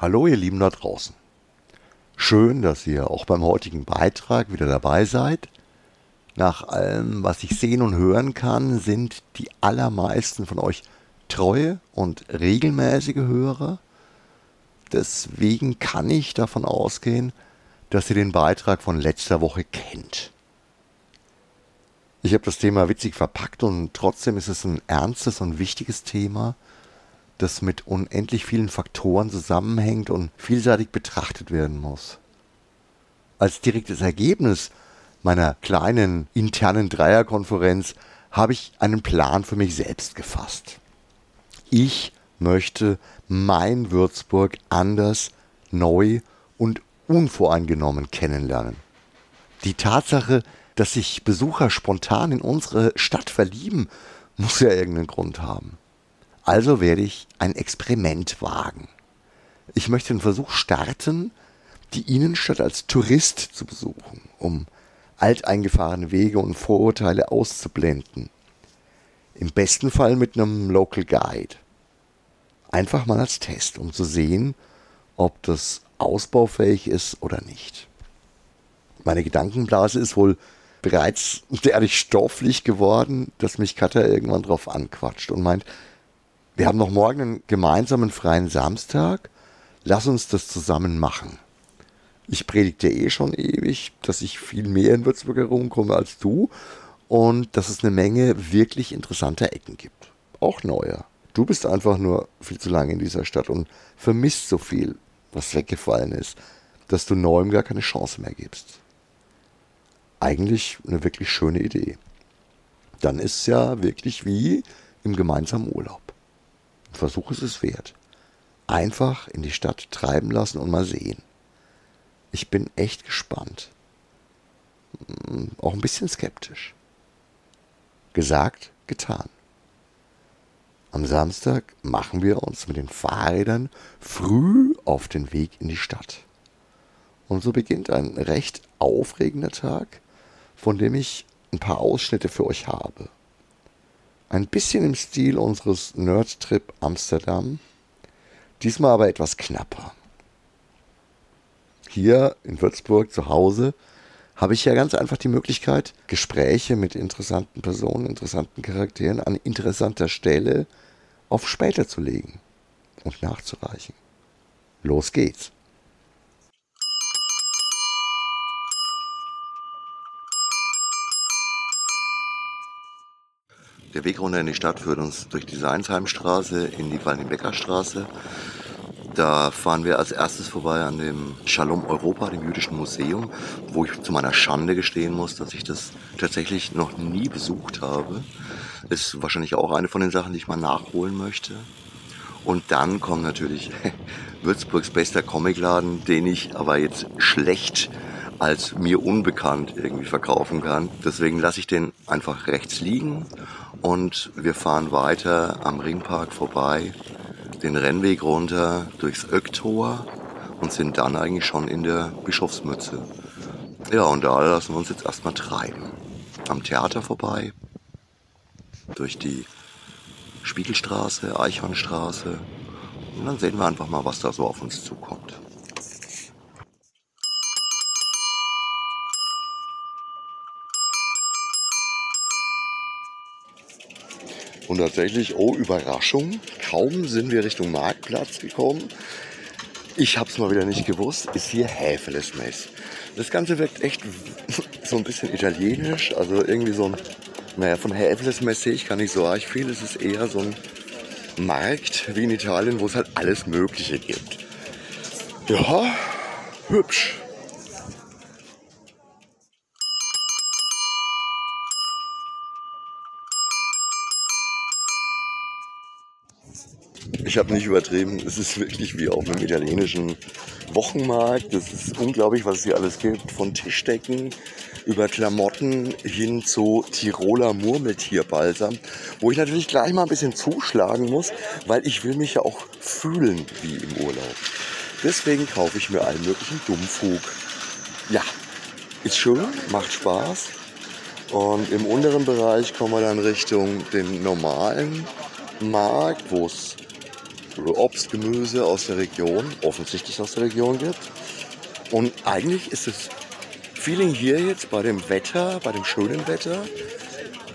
Hallo ihr Lieben da draußen. Schön, dass ihr auch beim heutigen Beitrag wieder dabei seid. Nach allem, was ich sehen und hören kann, sind die allermeisten von euch treue und regelmäßige Hörer. Deswegen kann ich davon ausgehen, dass ihr den Beitrag von letzter Woche kennt. Ich habe das Thema witzig verpackt und trotzdem ist es ein ernstes und wichtiges Thema, das mit unendlich vielen Faktoren zusammenhängt und vielseitig betrachtet werden muss. Als direktes Ergebnis meiner kleinen internen Dreierkonferenz habe ich einen Plan für mich selbst gefasst. Ich möchte mein Würzburg anders, neu und unvoreingenommen kennenlernen. Die Tatsache, dass sich Besucher spontan in unsere Stadt verlieben, muss ja irgendeinen Grund haben. Also werde ich ein Experiment wagen. Ich möchte den Versuch starten, die Innenstadt als Tourist zu besuchen, um alteingefahrene Wege und Vorurteile auszublenden. Im besten Fall mit einem Local Guide. Einfach mal als Test, um zu sehen, ob das ausbaufähig ist oder nicht. Meine Gedankenblase ist wohl bereits derartig stofflich geworden, dass mich Katja irgendwann drauf anquatscht und meint, wir haben noch morgen einen gemeinsamen freien Samstag. Lass uns das zusammen machen. Ich predigte eh schon ewig, dass ich viel mehr in Würzburg herumkomme als du und dass es eine Menge wirklich interessanter Ecken gibt. Auch neuer. Du bist einfach nur viel zu lange in dieser Stadt und vermisst so viel, was weggefallen ist, dass du Neuem gar keine Chance mehr gibst. Eigentlich eine wirklich schöne Idee. Dann ist es ja wirklich wie im gemeinsamen Urlaub. Versuch ist es wert. Einfach in die Stadt treiben lassen und mal sehen. Ich bin echt gespannt. Hm, auch ein bisschen skeptisch. Gesagt, getan. Am Samstag machen wir uns mit den Fahrrädern früh auf den Weg in die Stadt. Und so beginnt ein recht aufregender Tag, von dem ich ein paar Ausschnitte für euch habe. Ein bisschen im Stil unseres Nerdtrip Amsterdam, diesmal aber etwas knapper. Hier in Würzburg zu Hause habe ich ja ganz einfach die Möglichkeit, Gespräche mit interessanten Personen, interessanten Charakteren an interessanter Stelle auf später zu legen und nachzureichen. Los geht's. Der Weg runter in die Stadt führt uns durch die Seinsheimstraße in die Wallenbeckerstraße. Da fahren wir als erstes vorbei an dem Shalom Europa, dem jüdischen Museum, wo ich zu meiner Schande gestehen muss, dass ich das tatsächlich noch nie besucht habe. Ist wahrscheinlich auch eine von den Sachen, die ich mal nachholen möchte. Und dann kommt natürlich Würzburgs bester Comicladen, den ich aber jetzt schlecht als mir unbekannt irgendwie verkaufen kann. Deswegen lasse ich den einfach rechts liegen und wir fahren weiter am Ringpark vorbei, den Rennweg runter durchs Öcktor und sind dann eigentlich schon in der Bischofsmütze. Ja, und da lassen wir uns jetzt erstmal treiben. Am Theater vorbei, durch die Spiegelstraße, Eichhornstraße. Und dann sehen wir einfach mal, was da so auf uns zukommt. Und tatsächlich, oh Überraschung, kaum sind wir Richtung Marktplatz gekommen. Ich habe es mal wieder nicht gewusst, ist hier Häfelesmess. Das Ganze wirkt echt so ein bisschen italienisch, also irgendwie so ein, naja, von Häfelesmess sehe ich gar nicht so arg viel. Es ist eher so ein Markt wie in Italien, wo es halt alles Mögliche gibt. Ja, hübsch. Ich habe nicht übertrieben. Es ist wirklich wie auf einem italienischen Wochenmarkt. Es ist unglaublich, was es hier alles gibt. Von Tischdecken über Klamotten hin zu Tiroler Murmeltierbalsam, wo ich natürlich gleich mal ein bisschen zuschlagen muss, weil ich will mich ja auch fühlen wie im Urlaub. Deswegen kaufe ich mir allen möglichen Dummfug. Ja, ist schön, macht Spaß. Und im unteren Bereich kommen wir dann Richtung den normalen Markt, wo es Obst, Gemüse aus der Region, offensichtlich aus der Region gibt. Und eigentlich ist das Feeling hier jetzt bei dem Wetter, bei dem schönen Wetter,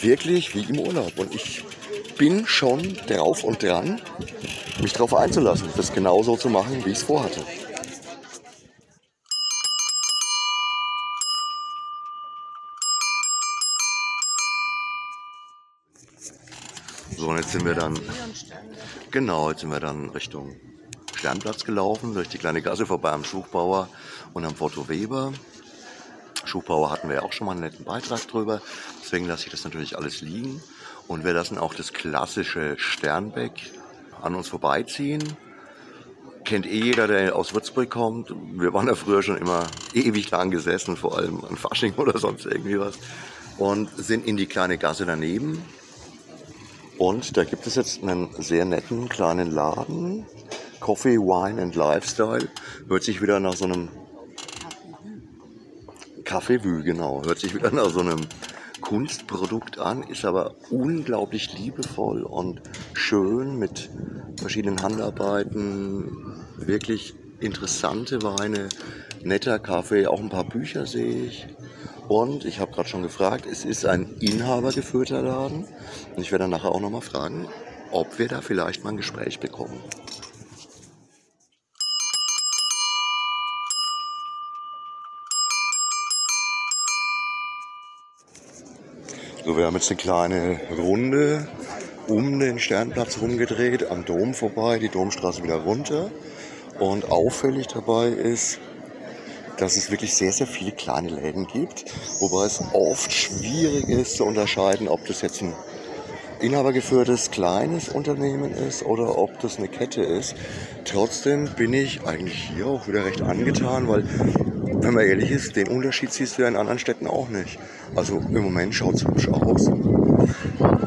wirklich wie im Urlaub. Und ich bin schon drauf und dran, mich darauf einzulassen, das genauso zu machen, wie ich es vorhatte. So, und jetzt sind wir dann, genau, jetzt sind wir dann Richtung Sternplatz gelaufen, durch die kleine Gasse vorbei am Schuchbauer und am Foto Weber. Schuchbauer hatten wir ja auch schon mal einen netten Beitrag drüber, deswegen lasse ich das natürlich alles liegen. Und wir lassen auch das klassische Sternbeck an uns vorbeiziehen. Kennt eh jeder, der aus Würzburg kommt. Wir waren da früher schon immer ewig lang gesessen, vor allem an Fasching oder sonst irgendwie was. Und sind in die kleine Gasse daneben und da gibt es jetzt einen sehr netten kleinen Laden. Coffee, Wine and Lifestyle. Hört sich wieder nach so einem Kaffeevue, genau. Hört sich wieder nach so einem Kunstprodukt an, ist aber unglaublich liebevoll und schön mit verschiedenen Handarbeiten. Wirklich interessante Weine, netter Kaffee, auch ein paar Bücher sehe ich. Und ich habe gerade schon gefragt, es ist ein inhabergeführter Laden. Und ich werde dann nachher auch nochmal fragen, ob wir da vielleicht mal ein Gespräch bekommen. So, wir haben jetzt eine kleine Runde um den Sternplatz rumgedreht, am Dom vorbei, die Domstraße wieder runter. Und auffällig dabei ist, dass es wirklich sehr, sehr viele kleine Läden gibt, wobei es oft schwierig ist zu unterscheiden, ob das jetzt ein inhabergeführtes kleines Unternehmen ist oder ob das eine Kette ist. Trotzdem bin ich eigentlich hier auch wieder recht angetan, weil, wenn man ehrlich ist, den Unterschied siehst du ja in anderen Städten auch nicht. Also im Moment schaut es hübsch aus.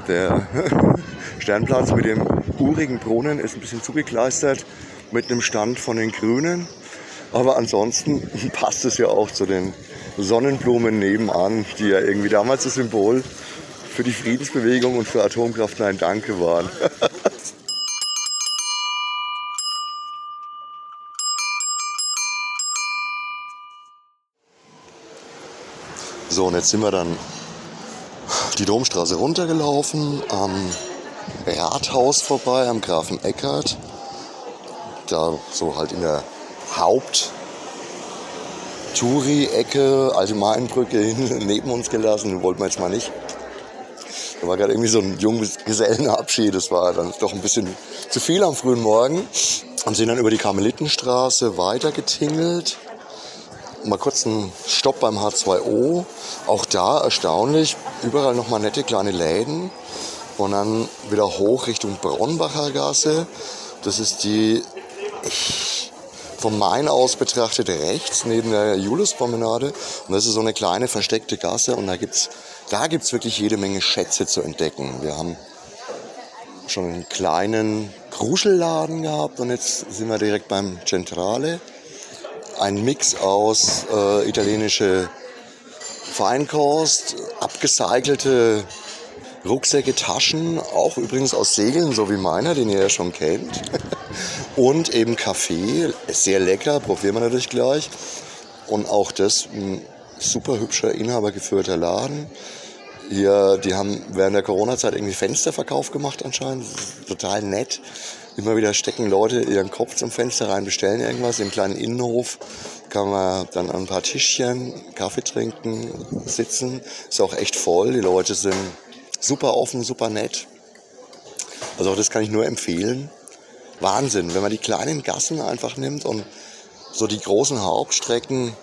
Der Sternplatz mit dem urigen Brunnen ist ein bisschen zugekleistert mit einem Stand von den Grünen. Aber ansonsten passt es ja auch zu den Sonnenblumen nebenan, die ja irgendwie damals das Symbol für die Friedensbewegung und für Atomkraft Nein Danke waren. so, und jetzt sind wir dann die Domstraße runtergelaufen, am Rathaus vorbei, am Grafen Eckert. Da so halt in der Haupt Touri-Ecke, alte Mainbrücke neben uns gelassen, wollten wir jetzt mal nicht. Da war gerade irgendwie so ein junges Gesellenabschied, das war dann doch ein bisschen zu viel am frühen Morgen. Und sind dann über die Karmelitenstraße weitergetingelt. Mal kurz einen Stopp beim H2O. Auch da erstaunlich, überall nochmal nette kleine Läden. Und dann wieder hoch Richtung Braunbacher Gasse. Das ist die, ich vom Main aus betrachtet rechts neben der Juliuspromenade. Und das ist so eine kleine versteckte Gasse und da gibt's da gibt's wirklich jede Menge Schätze zu entdecken. Wir haben schon einen kleinen Kruschelladen gehabt und jetzt sind wir direkt beim Centrale. Ein Mix aus äh, italienische Feinkost, abgecycelte Rucksäcke, Taschen, auch übrigens aus Segeln, so wie meiner, den ihr ja schon kennt. Und eben Kaffee, sehr lecker, probieren wir natürlich gleich. Und auch das ein super hübscher, inhabergeführter Laden. Hier, die haben während der Corona-Zeit irgendwie Fensterverkauf gemacht anscheinend. Total nett. Immer wieder stecken Leute ihren Kopf zum Fenster rein, bestellen irgendwas. Im kleinen Innenhof kann man dann an ein paar Tischchen Kaffee trinken, sitzen. Ist auch echt voll. Die Leute sind super offen, super nett. Also auch das kann ich nur empfehlen. Wahnsinn, wenn man die kleinen Gassen einfach nimmt und so die großen Hauptstrecken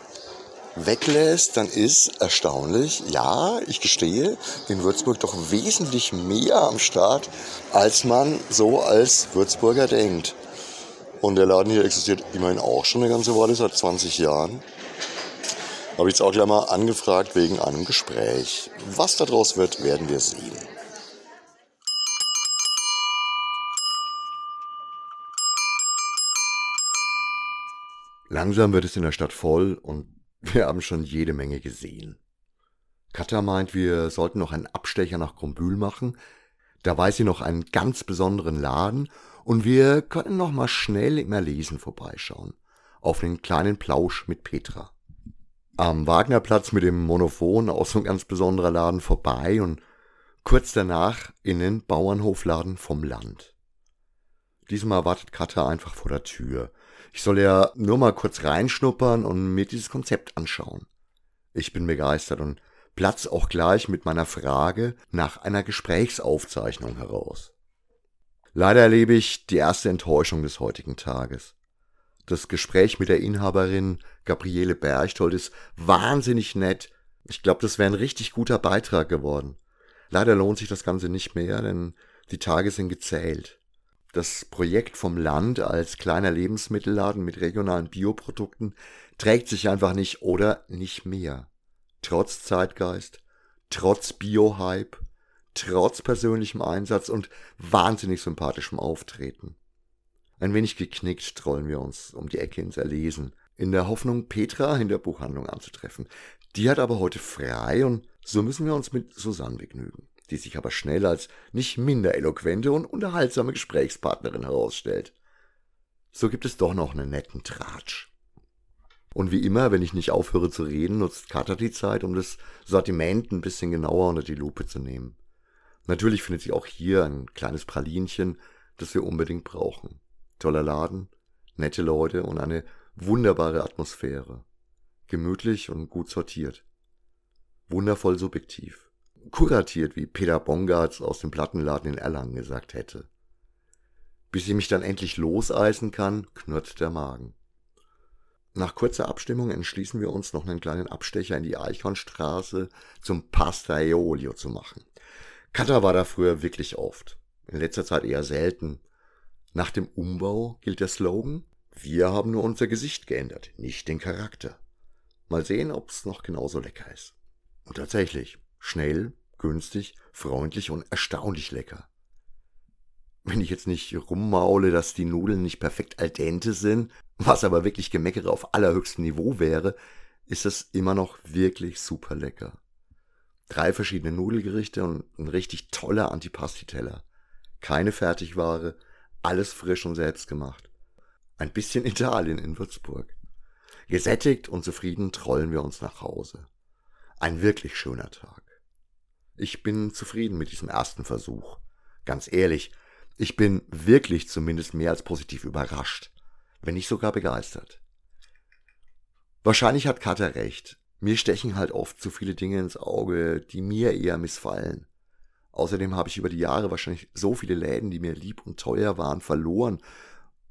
weglässt, dann ist erstaunlich, ja, ich gestehe, in Würzburg doch wesentlich mehr am Start, als man so als Würzburger denkt. Und der Laden hier existiert immerhin auch schon eine ganze Weile, seit 20 Jahren. Habe ich jetzt auch gleich mal angefragt wegen einem Gespräch. Was daraus wird, werden wir sehen. Langsam wird es in der Stadt voll und wir haben schon jede Menge gesehen. Katja meint, wir sollten noch einen Abstecher nach Grombühl machen. Da weiß sie noch einen ganz besonderen Laden und wir können noch mal schnell im Erlesen vorbeischauen. Auf den kleinen Plausch mit Petra. Am Wagnerplatz mit dem Monophon auch so ein ganz besonderer Laden vorbei und kurz danach in den Bauernhofladen vom Land. Diesmal wartet Katha einfach vor der Tür. Ich soll ja nur mal kurz reinschnuppern und mir dieses Konzept anschauen. Ich bin begeistert und platz auch gleich mit meiner Frage nach einer Gesprächsaufzeichnung heraus. Leider erlebe ich die erste Enttäuschung des heutigen Tages. Das Gespräch mit der Inhaberin Gabriele Berchtold ist wahnsinnig nett. Ich glaube, das wäre ein richtig guter Beitrag geworden. Leider lohnt sich das Ganze nicht mehr, denn die Tage sind gezählt. Das Projekt vom Land als kleiner Lebensmittelladen mit regionalen Bioprodukten trägt sich einfach nicht oder nicht mehr. Trotz Zeitgeist, trotz Bio-Hype, trotz persönlichem Einsatz und wahnsinnig sympathischem Auftreten. Ein wenig geknickt trollen wir uns um die Ecke ins Erlesen, in der Hoffnung, Petra in der Buchhandlung anzutreffen. Die hat aber heute frei und so müssen wir uns mit Susanne begnügen die sich aber schnell als nicht minder eloquente und unterhaltsame Gesprächspartnerin herausstellt. So gibt es doch noch einen netten Tratsch. Und wie immer, wenn ich nicht aufhöre zu reden, nutzt Katha die Zeit, um das Sortiment ein bisschen genauer unter die Lupe zu nehmen. Natürlich findet sie auch hier ein kleines Pralinchen, das wir unbedingt brauchen. Toller Laden, nette Leute und eine wunderbare Atmosphäre. Gemütlich und gut sortiert. Wundervoll subjektiv kuratiert, wie Peter Bongartz aus dem Plattenladen in Erlangen gesagt hätte. Bis ich mich dann endlich loseisen kann, knurrt der Magen. Nach kurzer Abstimmung entschließen wir uns, noch einen kleinen Abstecher in die Eichhornstraße zum Pasta Eolio zu machen. Kata war da früher wirklich oft, in letzter Zeit eher selten. Nach dem Umbau gilt der Slogan, wir haben nur unser Gesicht geändert, nicht den Charakter. Mal sehen, ob's noch genauso lecker ist. Und tatsächlich, Schnell, günstig, freundlich und erstaunlich lecker. Wenn ich jetzt nicht rummaule, dass die Nudeln nicht perfekt al dente sind, was aber wirklich Gemeckere auf allerhöchstem Niveau wäre, ist es immer noch wirklich super lecker. Drei verschiedene Nudelgerichte und ein richtig toller Antipasti-Teller. Keine Fertigware, alles frisch und selbst gemacht. Ein bisschen Italien in Würzburg. Gesättigt und zufrieden trollen wir uns nach Hause. Ein wirklich schöner Tag. Ich bin zufrieden mit diesem ersten Versuch. Ganz ehrlich, ich bin wirklich zumindest mehr als positiv überrascht, wenn nicht sogar begeistert. Wahrscheinlich hat Katha recht. Mir stechen halt oft zu viele Dinge ins Auge, die mir eher missfallen. Außerdem habe ich über die Jahre wahrscheinlich so viele Läden, die mir lieb und teuer waren, verloren.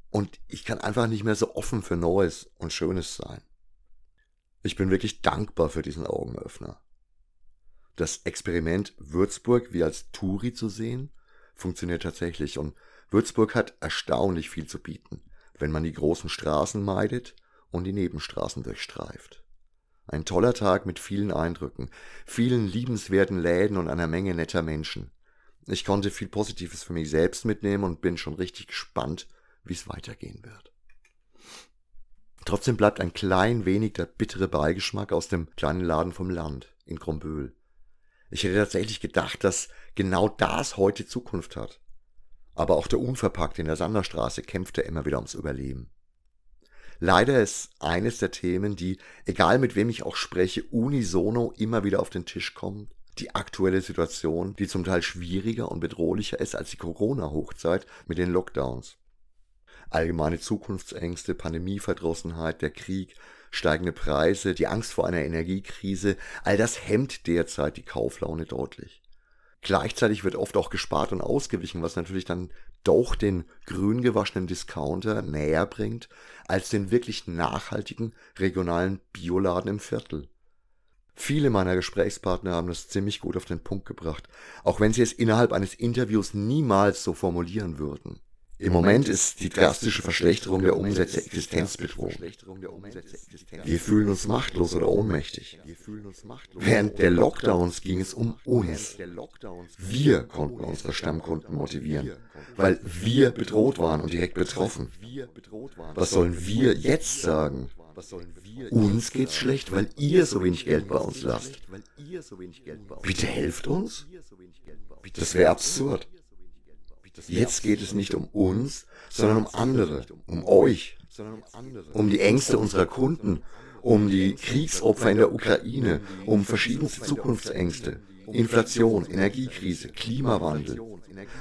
Und ich kann einfach nicht mehr so offen für Neues und Schönes sein. Ich bin wirklich dankbar für diesen Augenöffner. Das Experiment Würzburg wie als Touri zu sehen, funktioniert tatsächlich und Würzburg hat erstaunlich viel zu bieten, wenn man die großen Straßen meidet und die Nebenstraßen durchstreift. Ein toller Tag mit vielen Eindrücken, vielen liebenswerten Läden und einer Menge netter Menschen. Ich konnte viel Positives für mich selbst mitnehmen und bin schon richtig gespannt, wie es weitergehen wird. Trotzdem bleibt ein klein wenig der bittere Beigeschmack aus dem kleinen Laden vom Land in Gromböhl. Ich hätte tatsächlich gedacht, dass genau das heute Zukunft hat. Aber auch der Unverpackte in der Sanderstraße kämpfte immer wieder ums Überleben. Leider ist eines der Themen, die, egal mit wem ich auch spreche, unisono immer wieder auf den Tisch kommt, die aktuelle Situation, die zum Teil schwieriger und bedrohlicher ist als die Corona-Hochzeit mit den Lockdowns. Allgemeine Zukunftsängste, Pandemieverdrossenheit, der Krieg, steigende Preise, die Angst vor einer Energiekrise, all das hemmt derzeit die Kauflaune deutlich. Gleichzeitig wird oft auch gespart und ausgewichen, was natürlich dann doch den grün gewaschenen Discounter näher bringt als den wirklich nachhaltigen regionalen Bioladen im Viertel. Viele meiner Gesprächspartner haben das ziemlich gut auf den Punkt gebracht, auch wenn sie es innerhalb eines Interviews niemals so formulieren würden. Im Moment ist die drastische Verschlechterung der Umsätze Existenzbedrohung. Wir fühlen uns machtlos oder ohnmächtig. Während der Lockdowns ging es um uns. Wir konnten unsere Stammkunden motivieren, weil wir bedroht waren und direkt betroffen. Was sollen wir jetzt sagen? Uns geht's schlecht, weil ihr so wenig Geld bei uns lasst. Bitte helft uns? Das wäre absurd. Jetzt geht es nicht um uns, sondern um andere, um euch, um die Ängste unserer Kunden, um die Kriegsopfer in der Ukraine, um verschiedenste Zukunftsängste, Inflation, Energiekrise, Klimawandel.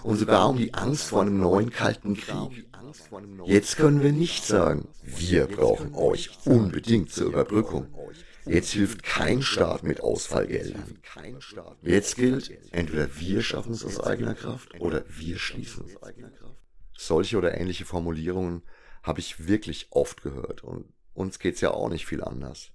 Und sogar um die Angst vor einem neuen kalten Krieg. Jetzt können wir nicht sagen, wir brauchen euch unbedingt zur Überbrückung. Jetzt hilft kein Staat mit Ausfallgeldern. Jetzt gilt, entweder wir schaffen es aus eigener Kraft oder wir schließen es. Solche oder ähnliche Formulierungen habe ich wirklich oft gehört und uns geht's ja auch nicht viel anders.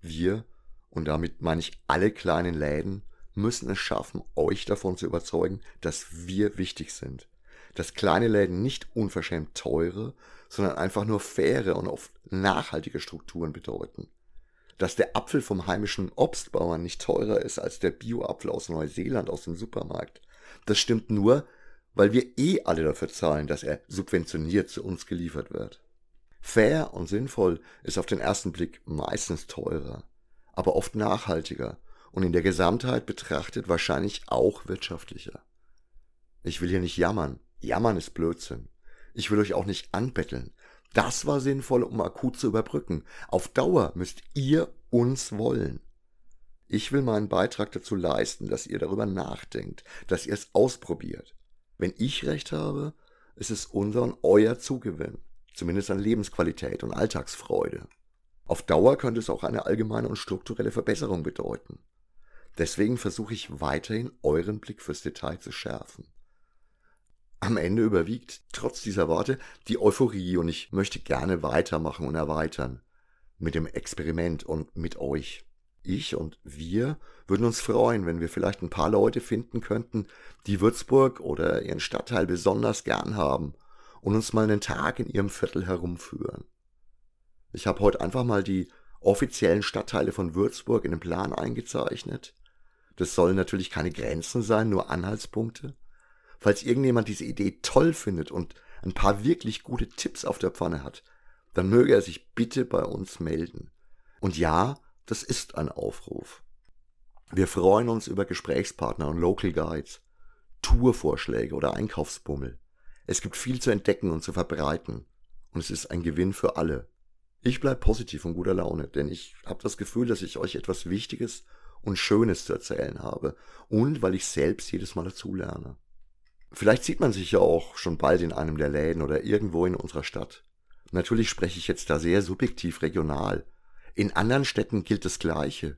Wir, und damit meine ich alle kleinen Läden, müssen es schaffen, euch davon zu überzeugen, dass wir wichtig sind. Dass kleine Läden nicht unverschämt teure, sondern einfach nur faire und oft nachhaltige Strukturen bedeuten. Dass der Apfel vom heimischen Obstbauern nicht teurer ist als der Bioapfel aus Neuseeland aus dem Supermarkt. Das stimmt nur, weil wir eh alle dafür zahlen, dass er subventioniert zu uns geliefert wird. Fair und sinnvoll ist auf den ersten Blick meistens teurer, aber oft nachhaltiger und in der Gesamtheit betrachtet wahrscheinlich auch wirtschaftlicher. Ich will hier nicht jammern. Jammern ist Blödsinn. Ich will euch auch nicht anbetteln. Das war sinnvoll, um akut zu überbrücken. Auf Dauer müsst ihr uns wollen. Ich will meinen Beitrag dazu leisten, dass ihr darüber nachdenkt, dass ihr es ausprobiert. Wenn ich recht habe, ist es unser und euer Zugewinn, zumindest an Lebensqualität und Alltagsfreude. Auf Dauer könnte es auch eine allgemeine und strukturelle Verbesserung bedeuten. Deswegen versuche ich weiterhin euren Blick fürs Detail zu schärfen. Am Ende überwiegt, trotz dieser Worte, die Euphorie und ich möchte gerne weitermachen und erweitern. Mit dem Experiment und mit euch. Ich und wir würden uns freuen, wenn wir vielleicht ein paar Leute finden könnten, die Würzburg oder ihren Stadtteil besonders gern haben und uns mal einen Tag in ihrem Viertel herumführen. Ich habe heute einfach mal die offiziellen Stadtteile von Würzburg in den Plan eingezeichnet das sollen natürlich keine Grenzen sein, nur Anhaltspunkte. Falls irgendjemand diese Idee toll findet und ein paar wirklich gute Tipps auf der Pfanne hat, dann möge er sich bitte bei uns melden. Und ja, das ist ein Aufruf. Wir freuen uns über Gesprächspartner und Local Guides, Tourvorschläge oder Einkaufsbummel. Es gibt viel zu entdecken und zu verbreiten. Und es ist ein Gewinn für alle. Ich bleibe positiv und guter Laune, denn ich habe das Gefühl, dass ich euch etwas Wichtiges und Schönes zu erzählen habe und weil ich selbst jedes Mal dazulerne. Vielleicht sieht man sich ja auch schon bald in einem der Läden oder irgendwo in unserer Stadt. Natürlich spreche ich jetzt da sehr subjektiv regional. In anderen Städten gilt das Gleiche.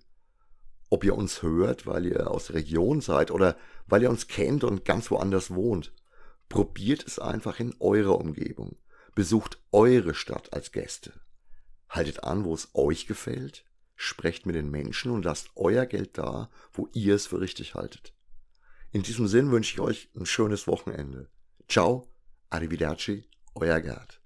Ob ihr uns hört, weil ihr aus der Region seid oder weil ihr uns kennt und ganz woanders wohnt, probiert es einfach in eurer Umgebung. Besucht eure Stadt als Gäste. Haltet an, wo es euch gefällt sprecht mit den Menschen und lasst euer Geld da, wo ihr es für richtig haltet. In diesem Sinn wünsche ich euch ein schönes Wochenende. Ciao, arrivederci, euer Gerd.